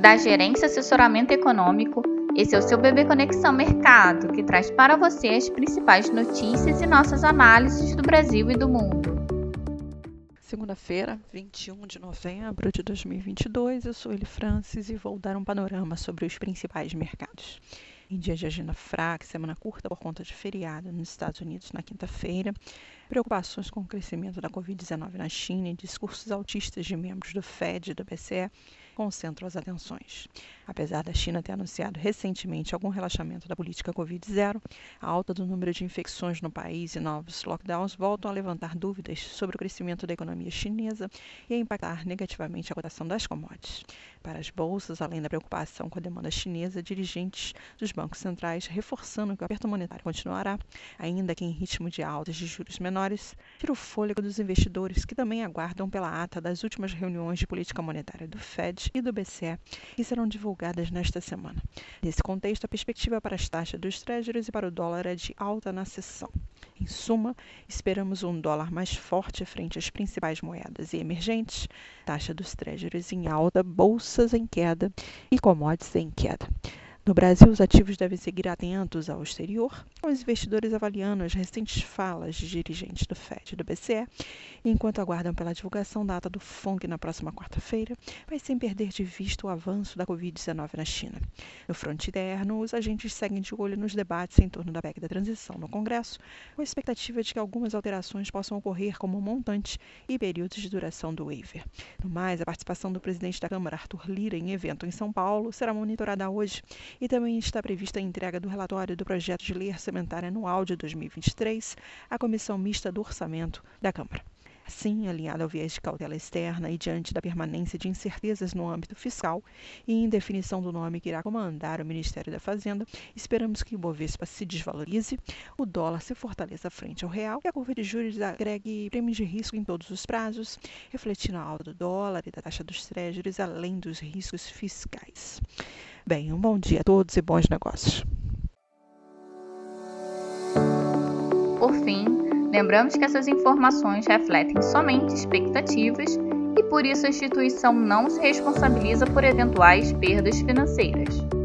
da Gerência Assessoramento Econômico. Esse é o seu Bebê Conexão Mercado, que traz para você as principais notícias e nossas análises do Brasil e do mundo. Segunda-feira, 21 de novembro de 2022, eu sou Eli Francis e vou dar um panorama sobre os principais mercados. Em dia de agenda fraca, semana curta por conta de feriado nos Estados Unidos na quinta-feira, preocupações com o crescimento da Covid-19 na China e discursos autistas de membros do FED e do BCE concentram as atenções. Apesar da China ter anunciado recentemente algum relaxamento da política Covid-0, a alta do número de infecções no país e novos lockdowns voltam a levantar dúvidas sobre o crescimento da economia chinesa e a impactar negativamente a cotação das commodities. Para as bolsas, além da preocupação com a demanda chinesa, dirigentes dos bancos centrais reforçando que o aperto monetário continuará, ainda que em ritmo de altas de juros menores, tira o fôlego dos investidores que também aguardam pela ata das últimas reuniões de política monetária do Fed e do BCE, que serão divulgadas nesta semana. Nesse contexto, a perspectiva para as taxas dos Treasuries e para o dólar é de alta na sessão. Em suma, esperamos um dólar mais forte frente às principais moedas e emergentes, taxa dos Treasuries em alta, bolsas em queda e commodities em queda. No Brasil, os ativos devem seguir atentos ao exterior, os investidores avaliando as recentes falas de dirigentes do FED e do BCE, enquanto aguardam pela divulgação da ata do FONC na próxima quarta-feira, mas sem perder de vista o avanço da Covid-19 na China. No fronte interno, os agentes seguem de olho nos debates em torno da PEC da transição no Congresso, com a expectativa de que algumas alterações possam ocorrer como montante e períodos de duração do waiver. No mais, a participação do presidente da Câmara, Arthur Lira, em evento em São Paulo, será monitorada hoje e também está prevista a entrega do relatório do projeto de lei orçamentária anual de 2023 à Comissão Mista do Orçamento da Câmara. Assim, alinhado ao viés de cautela externa e diante da permanência de incertezas no âmbito fiscal e em definição do nome que irá comandar o Ministério da Fazenda, esperamos que o Bovespa se desvalorize, o dólar se fortaleça frente ao real e a curva de juros agregue prêmios de risco em todos os prazos, refletindo a alta do dólar e da taxa dos treasuries, além dos riscos fiscais. Bem, um bom dia a todos e bons negócios. Por fim, lembramos que essas informações refletem somente expectativas e por isso a instituição não se responsabiliza por eventuais perdas financeiras.